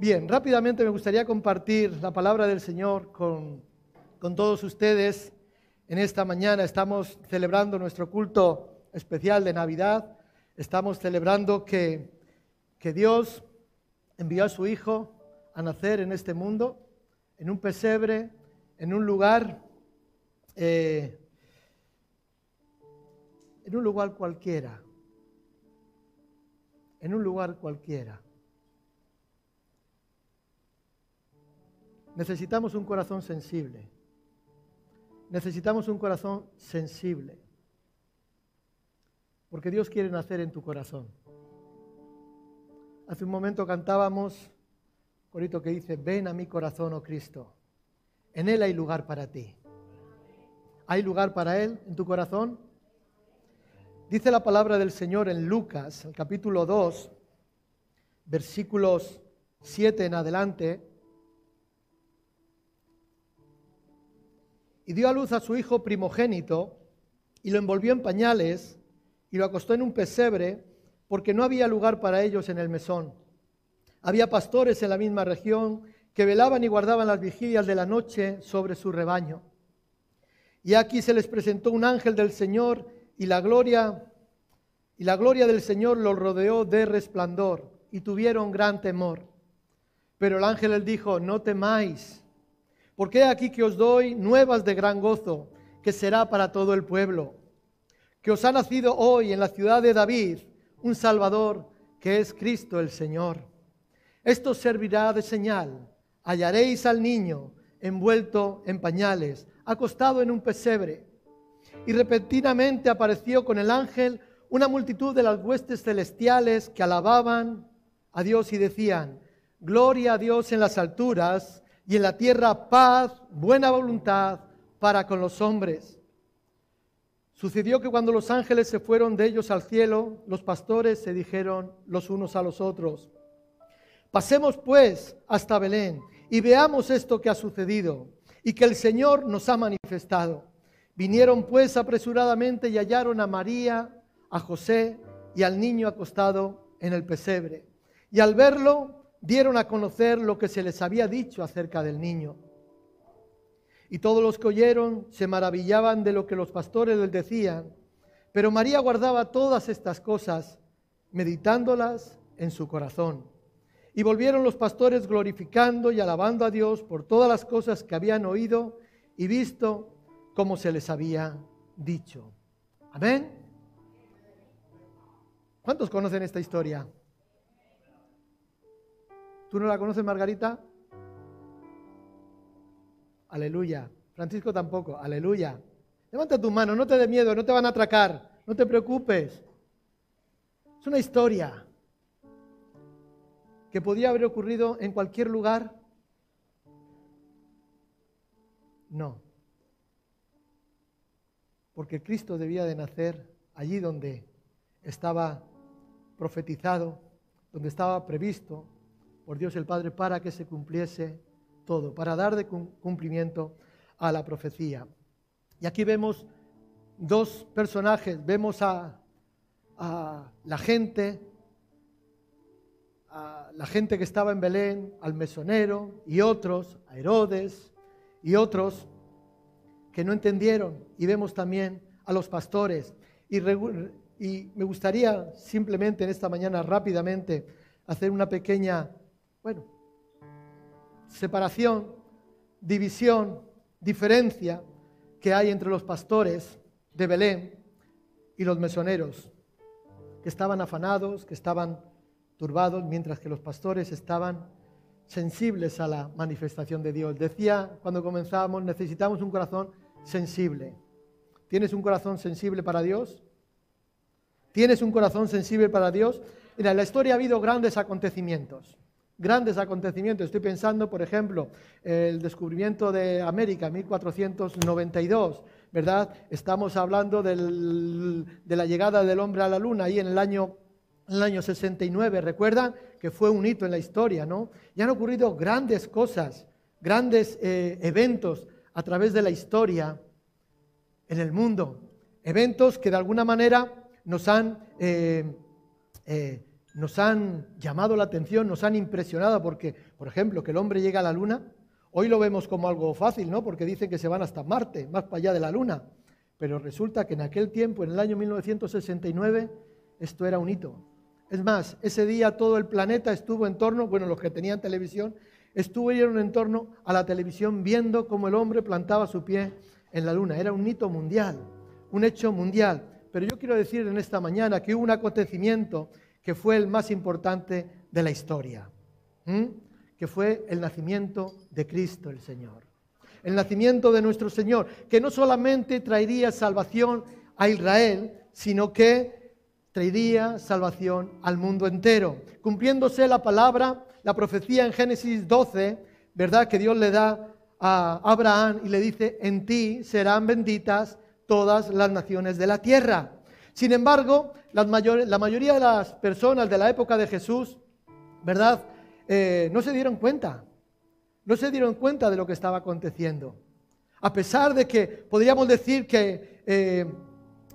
Bien, rápidamente me gustaría compartir la palabra del Señor con, con todos ustedes. En esta mañana estamos celebrando nuestro culto especial de Navidad. Estamos celebrando que, que Dios envió a su Hijo a nacer en este mundo, en un pesebre, en un lugar, eh, en un lugar cualquiera, en un lugar cualquiera. Necesitamos un corazón sensible. Necesitamos un corazón sensible. Porque Dios quiere nacer en tu corazón. Hace un momento cantábamos corito que dice, ven a mi corazón, oh Cristo. En Él hay lugar para ti. ¿Hay lugar para Él en tu corazón? Dice la palabra del Señor en Lucas, el capítulo 2, versículos 7 en adelante. Y dio a luz a su hijo primogénito y lo envolvió en pañales y lo acostó en un pesebre porque no había lugar para ellos en el mesón. Había pastores en la misma región que velaban y guardaban las vigilias de la noche sobre su rebaño. Y aquí se les presentó un ángel del Señor y la gloria y la gloria del Señor los rodeó de resplandor y tuvieron gran temor. Pero el ángel les dijo, no temáis, porque aquí que os doy nuevas de gran gozo, que será para todo el pueblo, que os ha nacido hoy en la ciudad de David un Salvador, que es Cristo el Señor. Esto servirá de señal. Hallaréis al niño envuelto en pañales, acostado en un pesebre. Y repentinamente apareció con el ángel una multitud de las huestes celestiales que alababan a Dios y decían, Gloria a Dios en las alturas y en la tierra paz, buena voluntad para con los hombres. Sucedió que cuando los ángeles se fueron de ellos al cielo, los pastores se dijeron los unos a los otros, Pasemos pues hasta Belén y veamos esto que ha sucedido y que el Señor nos ha manifestado. Vinieron pues apresuradamente y hallaron a María, a José y al niño acostado en el pesebre. Y al verlo dieron a conocer lo que se les había dicho acerca del niño. Y todos los que oyeron se maravillaban de lo que los pastores les decían. Pero María guardaba todas estas cosas, meditándolas en su corazón. Y volvieron los pastores glorificando y alabando a Dios por todas las cosas que habían oído y visto como se les había dicho. Amén. ¿Cuántos conocen esta historia? ¿Tú no la conoces, Margarita? Aleluya. Francisco tampoco. Aleluya. Levanta tu mano, no te dé miedo, no te van a atracar, no te preocupes. Es una historia que podía haber ocurrido en cualquier lugar? No. Porque Cristo debía de nacer allí donde estaba profetizado, donde estaba previsto por Dios el Padre para que se cumpliese todo, para dar de cumplimiento a la profecía. Y aquí vemos dos personajes, vemos a, la gente a la gente que estaba en Belén, al mesonero y otros, a Herodes y otros que no entendieron. Y vemos también a los pastores. Y me gustaría simplemente en esta mañana rápidamente hacer una pequeña, bueno, separación, división, diferencia que hay entre los pastores de Belén y los mesoneros, que estaban afanados, que estaban turbados, mientras que los pastores estaban sensibles a la manifestación de Dios. Decía cuando comenzábamos, necesitamos un corazón sensible. ¿Tienes un corazón sensible para Dios? ¿Tienes un corazón sensible para Dios? Mira, en la historia ha habido grandes acontecimientos, grandes acontecimientos. Estoy pensando, por ejemplo, el descubrimiento de América, 1492, ¿verdad? Estamos hablando de la llegada del hombre a la luna ahí en el año en el año 69, recuerdan que fue un hito en la historia, ¿no? Y han ocurrido grandes cosas, grandes eh, eventos a través de la historia en el mundo. Eventos que de alguna manera nos han eh, eh, nos han llamado la atención, nos han impresionado, porque, por ejemplo, que el hombre llega a la luna, hoy lo vemos como algo fácil, ¿no? Porque dicen que se van hasta Marte, más para allá de la luna. Pero resulta que en aquel tiempo, en el año 1969, esto era un hito. Es más, ese día todo el planeta estuvo en torno, bueno, los que tenían televisión, estuvieron en torno a la televisión viendo cómo el hombre plantaba su pie en la luna. Era un hito mundial, un hecho mundial. Pero yo quiero decir en esta mañana que hubo un acontecimiento que fue el más importante de la historia, que fue el nacimiento de Cristo el Señor. El nacimiento de nuestro Señor, que no solamente traería salvación a Israel, sino que traería salvación al mundo entero, cumpliéndose la palabra, la profecía en Génesis 12, ¿verdad? Que Dios le da a Abraham y le dice, en ti serán benditas todas las naciones de la tierra. Sin embargo, la mayoría de las personas de la época de Jesús, ¿verdad? Eh, no se dieron cuenta, no se dieron cuenta de lo que estaba aconteciendo. A pesar de que podríamos decir que, eh,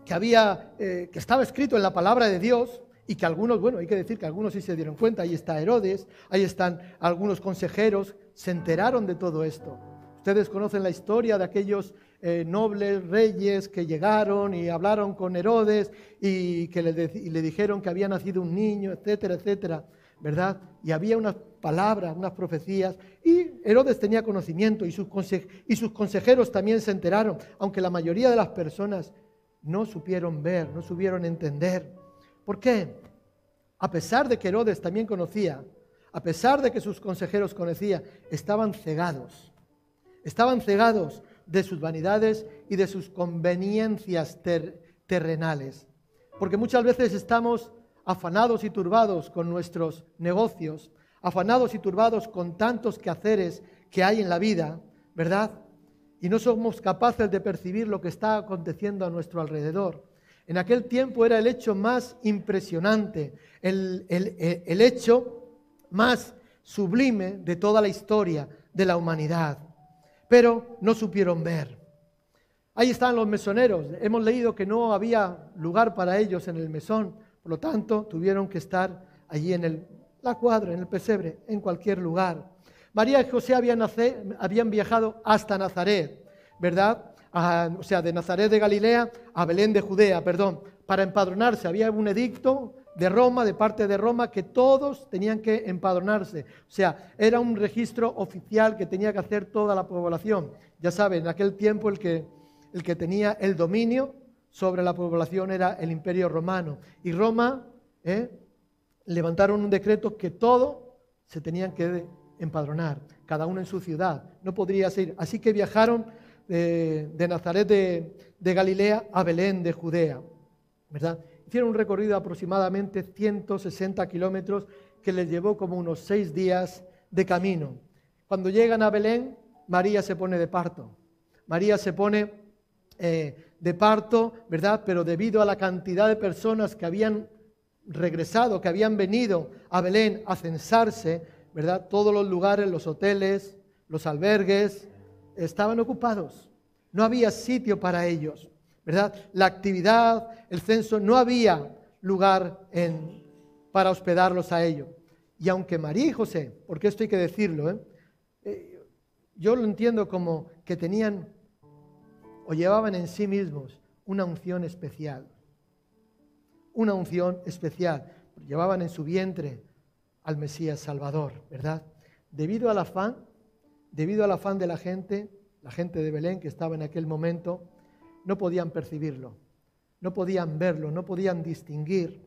que había, eh, que estaba escrito en la palabra de Dios, y que algunos, bueno, hay que decir que algunos sí se dieron cuenta, ahí está Herodes, ahí están algunos consejeros, se enteraron de todo esto. Ustedes conocen la historia de aquellos eh, nobles reyes que llegaron y hablaron con Herodes y que le, le, dijeron que había nacido un niño, etcétera, etcétera, ¿verdad? Y había unas palabras, unas profecías, y Herodes tenía conocimiento y sus, y sus consejeros también se enteraron, aunque la mayoría de las personas no supieron ver, no supieron entender. ¿Por qué? A pesar de que Herodes también conocía, a pesar de que sus consejeros conocían, estaban cegados. Estaban cegados de sus vanidades y de sus conveniencias terrenales. Porque muchas veces estamos afanados y turbados con nuestros negocios, afanados y turbados con tantos quehaceres que hay en la vida, ¿verdad? Y no somos capaces de percibir lo que está aconteciendo a nuestro alrededor. En aquel tiempo era el hecho más impresionante, el, el hecho más sublime de toda la historia de la humanidad pero no supieron ver. Ahí están los mesoneros. Hemos leído que no había lugar para ellos en el mesón, por lo tanto tuvieron que estar allí en el, la cuadra, en el pesebre, en cualquier lugar. María y José habían, habían viajado hasta Nazaret, ¿verdad? o sea, de Nazaret de Galilea a Belén de Judea, perdón, para empadronarse. Había un edicto de Roma, de parte de Roma, que todos tenían que empadronarse. O sea, era un registro oficial que tenía que hacer toda la población. Ya saben, en aquel tiempo el que, el que tenía el dominio sobre la población era el imperio romano. Y Roma ¿eh? levantaron un decreto que todo se tenían que empadronar, cada uno en su ciudad. No podría ser. Así que viajaron de, Nazaret de, de Galilea a Belén de Judea. ¿verdad? Hicieron un recorrido de aproximadamente 160 kilómetros que les llevó como unos seis días de camino. Cuando llegan a Belén, María se pone de parto. María se pone eh, de parto, ¿verdad? Pero debido a la cantidad de personas que habían regresado, que habían venido a Belén a censarse, ¿verdad? Todos los lugares, los hoteles, los albergues, estaban ocupados. No había sitio para ellos. ¿Verdad? La actividad, el censo, no había lugar en, para hospedarlos a ellos. Y aunque María y José, porque esto hay que decirlo, ¿eh? Eh, yo lo entiendo como que tenían o llevaban en sí mismos una unción especial, una unción especial, llevaban en su vientre al Mesías Salvador, ¿verdad? Debido al afán, debido al afán de la gente, la gente de Belén que estaba en aquel momento, no podían percibirlo, no podían verlo, no podían distinguir,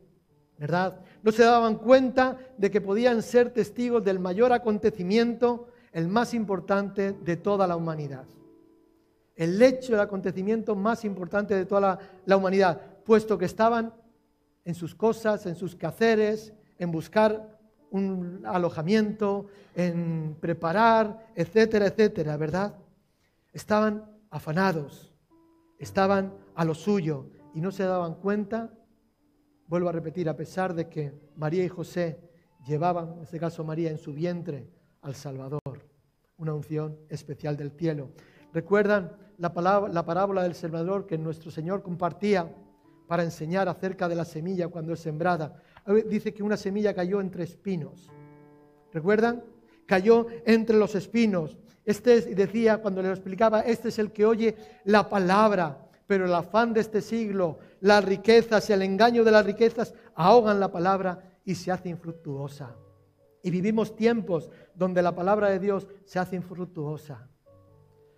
¿verdad? No se daban cuenta de que podían ser testigos del mayor acontecimiento, el más importante de toda la humanidad. El hecho, el acontecimiento más importante de toda la, humanidad, puesto que estaban en sus cosas, en sus quehaceres, en buscar un alojamiento, en preparar, etcétera, etcétera, ¿verdad? Estaban afanados, estaban a lo suyo y no se daban cuenta, vuelvo a repetir, a pesar de que María y José llevaban, en este caso María, en su vientre al Salvador, una unción especial del cielo. ¿Recuerdan la, palabra, la parábola del sembrador que nuestro Señor compartía para enseñar acerca de la semilla cuando es sembrada? dice que una semilla cayó entre espinos. ¿Recuerdan? Cayó entre los espinos. Este decía cuando le explicaba, este es el que oye la palabra, pero el afán de este siglo, las riquezas y el engaño de las riquezas ahogan la palabra y se hace infructuosa. Y vivimos tiempos donde la palabra de Dios se hace infructuosa.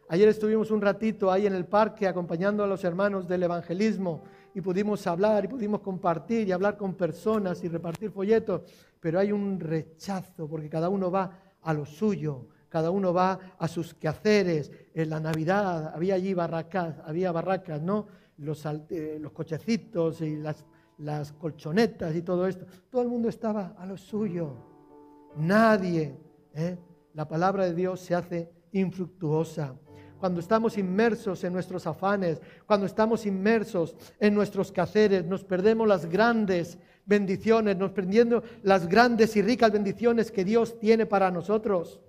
Ayer estuvimos un ratito ahí en el parque acompañando a los hermanos del evangelismo y pudimos hablar y pudimos compartir y hablar con personas y repartir folletos, pero hay un rechazo porque cada uno va a lo suyo, cada uno va a sus quehaceres. En la Navidad había allí barracas, había barracas, ¿no? Los, eh, cochecitos y las, colchonetas y todo esto. Todo el mundo estaba a lo suyo. Nadie. ¿eh? La palabra de Dios se hace infructuosa cuando estamos inmersos en nuestros afanes, cuando estamos inmersos en nuestros quehaceres, nos perdemos las grandes bendiciones, nos perdemos las grandes y ricas bendiciones que Dios tiene para nosotros.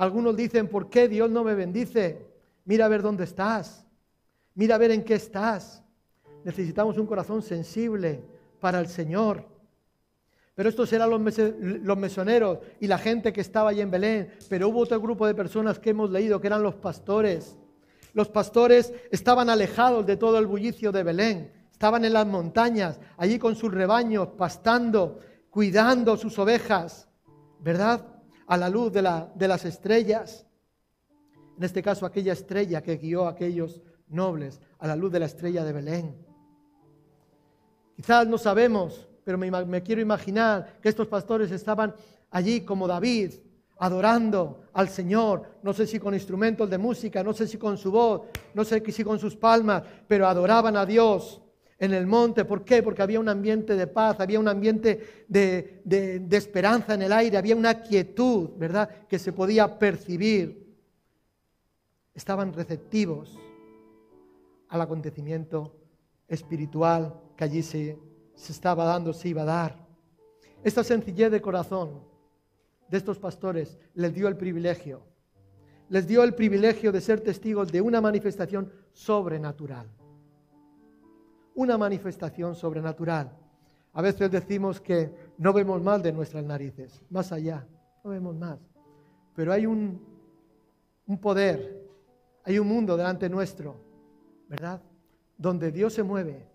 Algunos dicen, ¿por qué Dios no me bendice? Mira a ver dónde estás, mira a ver en qué estás. Necesitamos un corazón sensible para el Señor. Pero estos eran los, mesoneros y la gente que estaba allí en Belén. Pero hubo otro grupo de personas que hemos leído que eran los pastores. Los pastores estaban alejados de todo el bullicio de Belén. Estaban en las montañas, allí con sus rebaños, pastando, cuidando sus ovejas, ¿verdad? A la luz de, de las estrellas. En este caso, aquella estrella que guió a aquellos nobles, a la luz de la estrella de Belén. Quizás no sabemos pero me, quiero imaginar que estos pastores estaban allí como David, adorando al Señor, no sé si con instrumentos de música, no sé si con su voz, no sé si con sus palmas, pero adoraban a Dios en el monte. ¿Por qué? Porque había un ambiente de paz, había un ambiente de, esperanza en el aire, había una quietud, ¿verdad?, que se podía percibir. Estaban receptivos al acontecimiento espiritual que allí se se estaba dando, se iba a dar. Esta sencillez de corazón de estos pastores les dio el privilegio, les dio el privilegio de ser testigos de una manifestación sobrenatural. Una manifestación sobrenatural. A veces decimos que no vemos mal de nuestras narices, más allá, no vemos más. Pero hay un, un poder, hay un mundo delante nuestro, ¿verdad? Donde Dios se mueve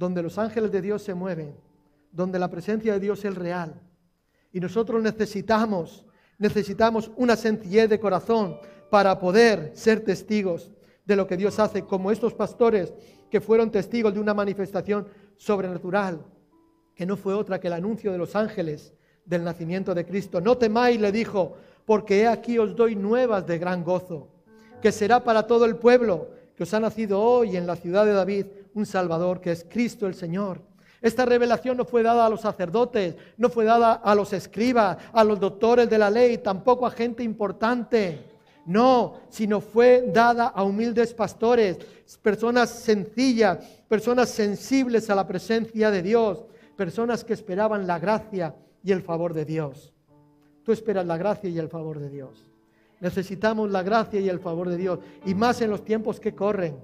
donde los ángeles de Dios se mueven, donde la presencia de Dios es real. Y nosotros necesitamos, necesitamos una sencillez de corazón para poder ser testigos de lo que Dios hace, como estos pastores que fueron testigos de una manifestación sobrenatural, que no fue otra que el anuncio de los ángeles del nacimiento de Cristo. No temáis, le dijo, porque he aquí os doy nuevas de gran gozo, que será para todo el pueblo que os ha nacido hoy en la ciudad de David un Salvador, que es Cristo el Señor. Esta revelación no fue dada a los sacerdotes, no fue dada a los escribas, a los doctores de la ley, tampoco a gente importante. No, sino fue dada a humildes pastores, personas sencillas, personas sensibles a la presencia de Dios, personas que esperaban la gracia y el favor de Dios. Tú esperas la gracia y el favor de Dios. Necesitamos la gracia y el favor de Dios, y más en los tiempos que corren.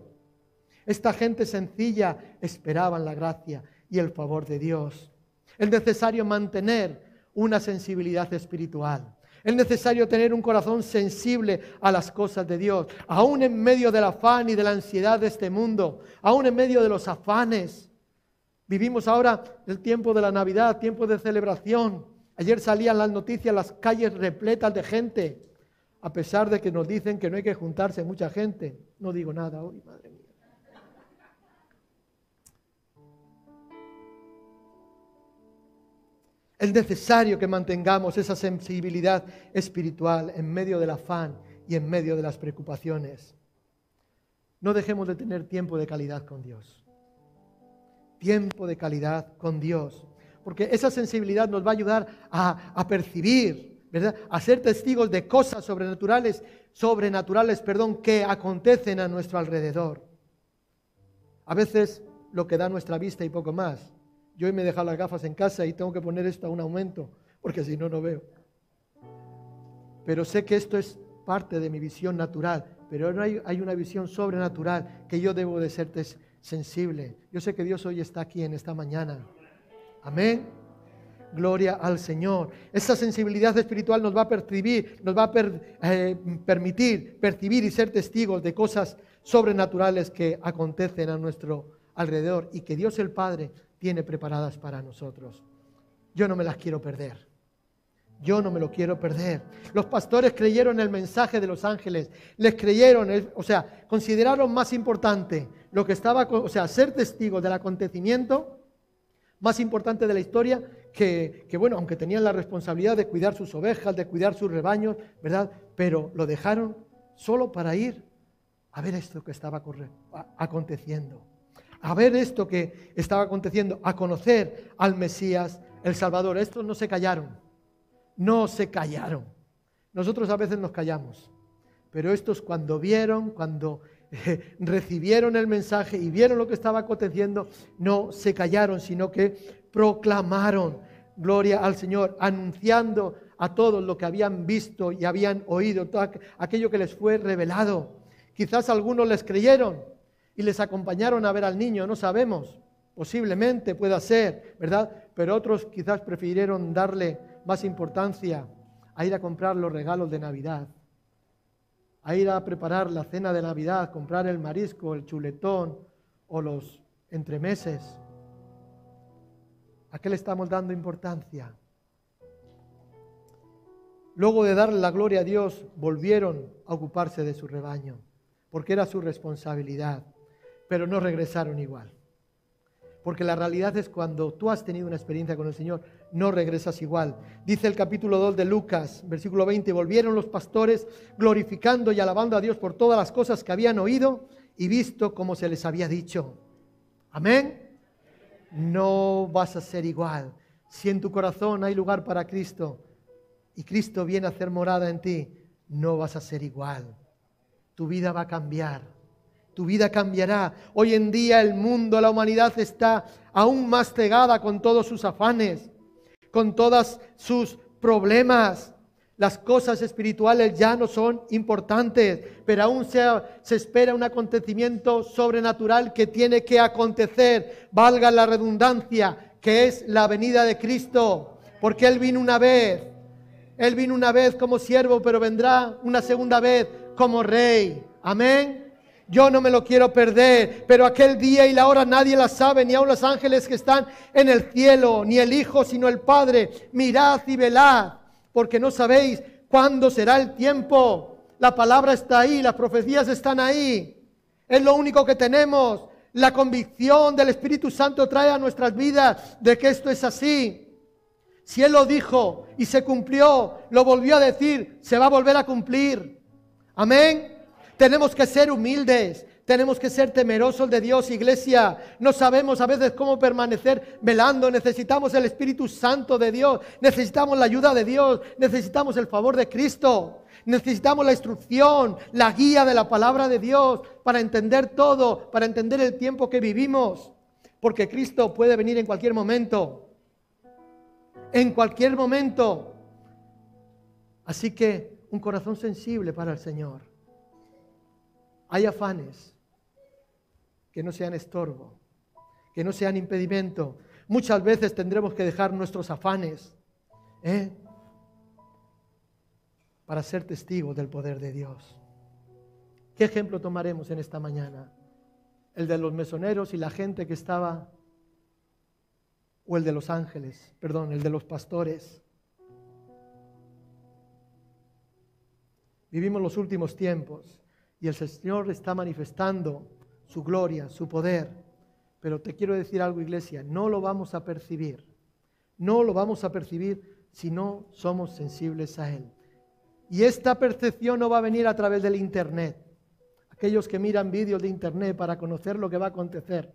Esta gente sencilla esperaban la gracia y el favor de Dios. Es necesario mantener una sensibilidad espiritual. Es necesario tener un corazón sensible a las cosas de Dios, aún en medio del afán y de la ansiedad de este mundo, aún en medio de los afanes. Vivimos ahora el tiempo de la Navidad, tiempo de celebración. Ayer salían las noticias, las calles repletas de gente, a pesar de que nos dicen que no hay que juntarse mucha gente. No digo nada hoy, madre mía. Es necesario que mantengamos esa sensibilidad espiritual en medio del afán y en medio de las preocupaciones. No dejemos de tener tiempo de calidad con Dios. Tiempo de calidad con Dios. Porque esa sensibilidad nos va a ayudar a, percibir, ¿verdad? A ser testigos de cosas sobrenaturales, sobrenaturales, perdón, que acontecen a nuestro alrededor. A veces lo que da nuestra vista y poco más yo hoy me he dejado las gafas en casa y tengo que poner esto a un aumento, porque si no, no veo. Pero sé que esto es parte de mi visión natural, pero hay, hay una visión sobrenatural que yo debo de ser sensible. Yo sé que Dios hoy está aquí en esta mañana. Amén. Gloria al Señor. Esa sensibilidad espiritual nos va a percibir, nos va a eh, permitir percibir y ser testigos de cosas sobrenaturales que acontecen a nuestro alrededor y que Dios el Padre tiene preparadas para nosotros. Yo no me las quiero perder. Yo no me lo quiero perder. Los pastores creyeron el mensaje de los ángeles, les creyeron, o sea, consideraron más importante lo que estaba, o sea, ser testigos del acontecimiento más importante de la historia que, que, bueno, aunque tenían la responsabilidad de cuidar sus ovejas, de cuidar sus rebaños, ¿verdad? Pero lo dejaron solo para ir a ver esto que estaba aconteciendo, a ver esto que estaba aconteciendo, a conocer al Mesías, el Salvador. Estos no se callaron no se callaron. Nosotros a veces nos callamos, pero estos cuando vieron, cuando eh, recibieron el mensaje y vieron lo que estaba aconteciendo, no se callaron, sino que proclamaron gloria al Señor, anunciando a todos lo que habían visto y habían oído, todo aquello que les fue revelado. Quizás algunos les creyeron y les acompañaron a ver al niño, no sabemos, posiblemente pueda ser, ¿verdad? Pero otros quizás prefirieron darle más importancia a ir a comprar los regalos de Navidad, a ir a preparar la cena de Navidad, comprar el marisco, el chuletón o los entremeses. ¿A qué le estamos dando importancia? Luego de darle la gloria a Dios, volvieron a ocuparse de su rebaño, porque era su responsabilidad, pero no regresaron igual. Porque la realidad es cuando tú has tenido una experiencia con el Señor, no regresas igual. Dice el capítulo 2 de Lucas, versículo 20, volvieron los pastores glorificando y alabando a Dios por todas las cosas que habían oído y visto como se les había dicho. Amén. No vas a ser igual. Si en tu corazón hay lugar para Cristo y Cristo viene a hacer morada en ti, no vas a ser igual. Tu vida va a cambiar tu vida cambiará. Hoy en día el mundo, la humanidad está aún más cegada con todos sus afanes, con todos sus problemas. Las cosas espirituales ya no son importantes, pero aún se, se, espera un acontecimiento sobrenatural que tiene que acontecer, valga la redundancia, que es la venida de Cristo, porque Él vino una vez, Él vino una vez como siervo, pero vendrá una segunda vez como rey. Amén. Yo no me lo quiero perder, pero aquel día y la hora nadie la sabe, ni aun los ángeles que están en el cielo, ni el Hijo, sino el Padre. Mirad y velad, porque no sabéis cuándo será el tiempo. La palabra está ahí, las profecías están ahí. Es lo único que tenemos. La convicción del Espíritu Santo trae a nuestras vidas de que esto es así. Si Él lo dijo y se cumplió, lo volvió a decir, se va a volver a cumplir. Amén. Tenemos que ser humildes, tenemos que ser temerosos de Dios, iglesia. No sabemos a veces cómo permanecer velando. Necesitamos el Espíritu Santo de Dios. Necesitamos la ayuda de Dios. Necesitamos el favor de Cristo. Necesitamos la instrucción, la guía de la palabra de Dios para entender todo, para entender el tiempo que vivimos. Porque Cristo puede venir en cualquier momento. En cualquier momento. Así que un corazón sensible para el Señor hay afanes que no sean estorbo, que no sean impedimento. Muchas veces tendremos que dejar nuestros afanes ¿eh? para ser testigos del poder de Dios. ¿Qué ejemplo tomaremos en esta mañana? ¿El de los mesoneros y la gente que estaba? ¿O el de los ángeles? Perdón, el de los pastores. Vivimos los últimos tiempos y el Señor está manifestando su gloria, su poder. Pero te quiero decir algo, iglesia, no lo vamos a percibir. No lo vamos a percibir si no somos sensibles a Él. Y esta percepción no va a venir a través del Internet. Aquellos que miran vídeos de Internet para conocer lo que va a acontecer.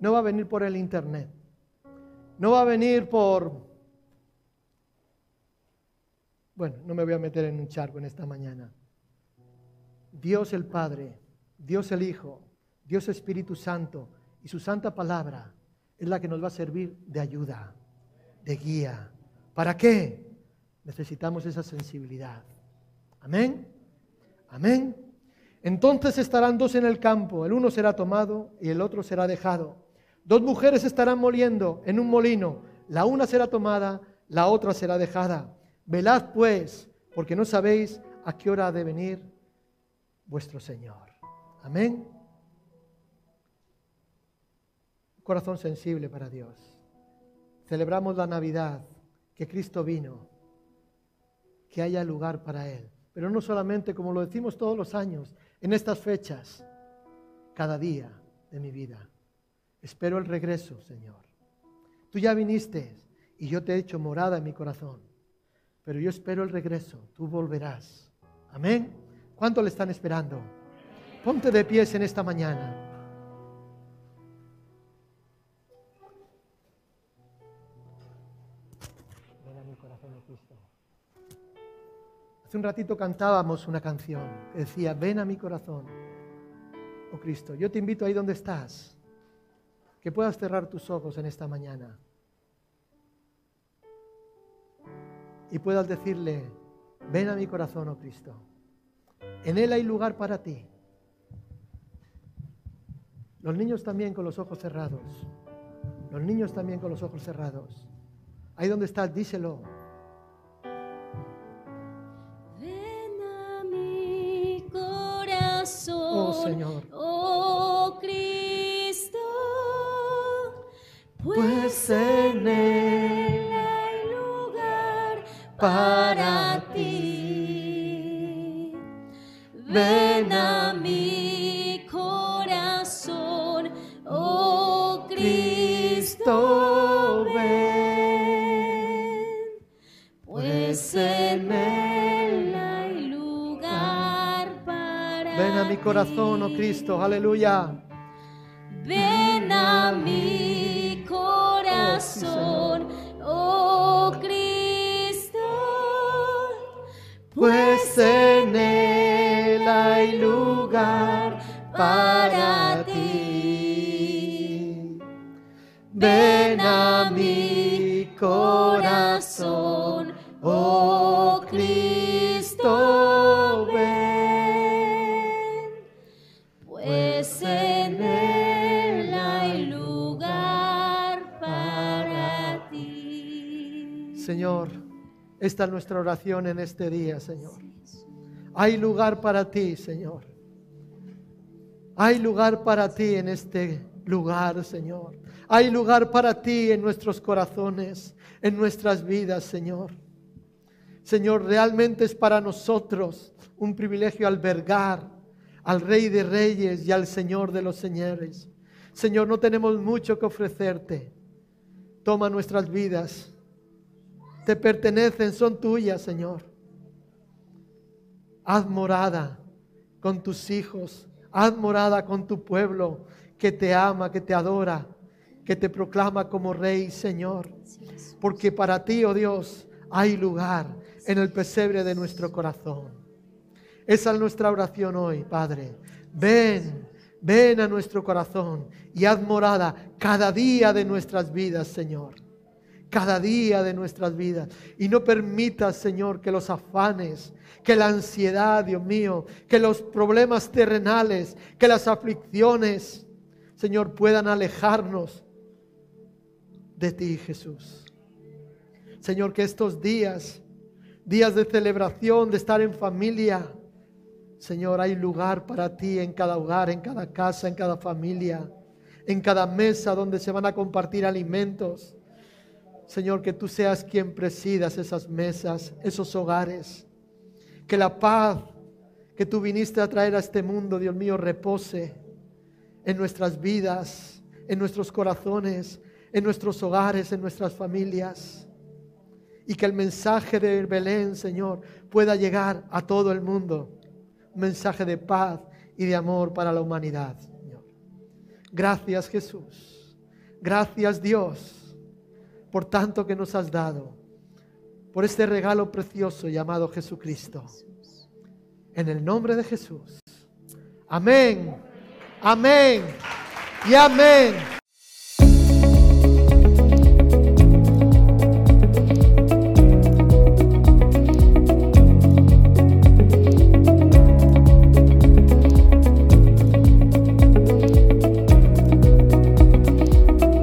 No va a venir por el Internet. No va a venir por bueno, no me voy a meter en un charco en esta mañana. Dios el Padre, Dios el Hijo, Dios Espíritu Santo y su santa palabra es la que nos va a servir de ayuda, de guía. ¿Para qué? Necesitamos esa sensibilidad. Amén. Amén. Entonces estarán dos en el campo, el uno será tomado y el otro será dejado. Dos mujeres estarán moliendo en un molino, la una será tomada, la otra será dejada. Velad pues, porque no sabéis a qué hora ha de venir vuestro Señor. Amén. Corazón sensible para Dios. Celebramos la Navidad, que Cristo vino, que haya lugar para Él. Pero no solamente, como lo decimos todos los años, en estas fechas, cada día de mi vida. Espero el regreso, Señor. Tú ya viniste y yo te he hecho morada en mi corazón, pero yo espero el regreso, tú volverás. Amén. ¿Cuánto le están esperando? Ponte de pies en esta mañana. Hace un ratito cantábamos una canción que decía, ven a mi corazón, oh Cristo. Yo te invito ahí donde estás, que puedas cerrar tus ojos en esta mañana y puedas decirle, ven a mi corazón, oh Cristo. En Él hay lugar para ti. Los niños también con los ojos cerrados. Los niños también con los ojos cerrados. Ahí donde estás, díselo. Señor. Oh Cristo, pues en Él para ti. Ven a mi corazón, oh Cristo, ven, pues en Él hay lugar para Ven a mi corazón, oh Cristo, aleluya. Ven a mi corazón, Pues en Él hay lugar para ti. Ven a mi corazón, esta es nuestra oración en este día, Señor. Hay lugar para ti, Señor. Hay lugar para ti en este lugar, Señor. Hay lugar para ti en nuestros corazones, en nuestras vidas, Señor. Señor, realmente es para nosotros un privilegio albergar al Rey de Reyes y al Señor de los Señores. Señor, no tenemos mucho que ofrecerte. Toma nuestras vidas. Te pertenecen, son tuyas, Señor. Haz morada con tus hijos. Haz morada con tu pueblo que te ama, que te adora, que te proclama como Rey, Señor. Porque para ti, oh Dios, hay lugar en el pesebre de nuestro corazón. Esa es nuestra oración hoy, Padre. Ven, ven a nuestro corazón y haz morada cada día de nuestras vidas, Señor. Cada día de nuestras vidas. Y no permitas, Señor, que los afanes, que la ansiedad, Dios mío, que los problemas terrenales, que las aflicciones, Señor, puedan alejarnos de ti, Jesús. Señor, que estos días, días de celebración, de estar en familia, Señor, hay lugar para ti en cada hogar, en cada casa, en cada familia, en cada mesa donde se van a compartir alimentos. Señor, que tú seas quien presidas esas mesas, esos hogares. Que la paz que tú viniste a traer a este mundo, Dios mío, repose en nuestras vidas, en nuestros corazones, en nuestros hogares, en nuestras familias. Y que el mensaje de Belén, Señor, pueda llegar a todo el mundo. Un mensaje de paz y de amor para la humanidad, Señor. Gracias, Jesús. Gracias, Dios, por tanto que nos has dado, por este regalo precioso llamado Jesucristo. En el nombre de Jesús. Amén. Amén. Y amén.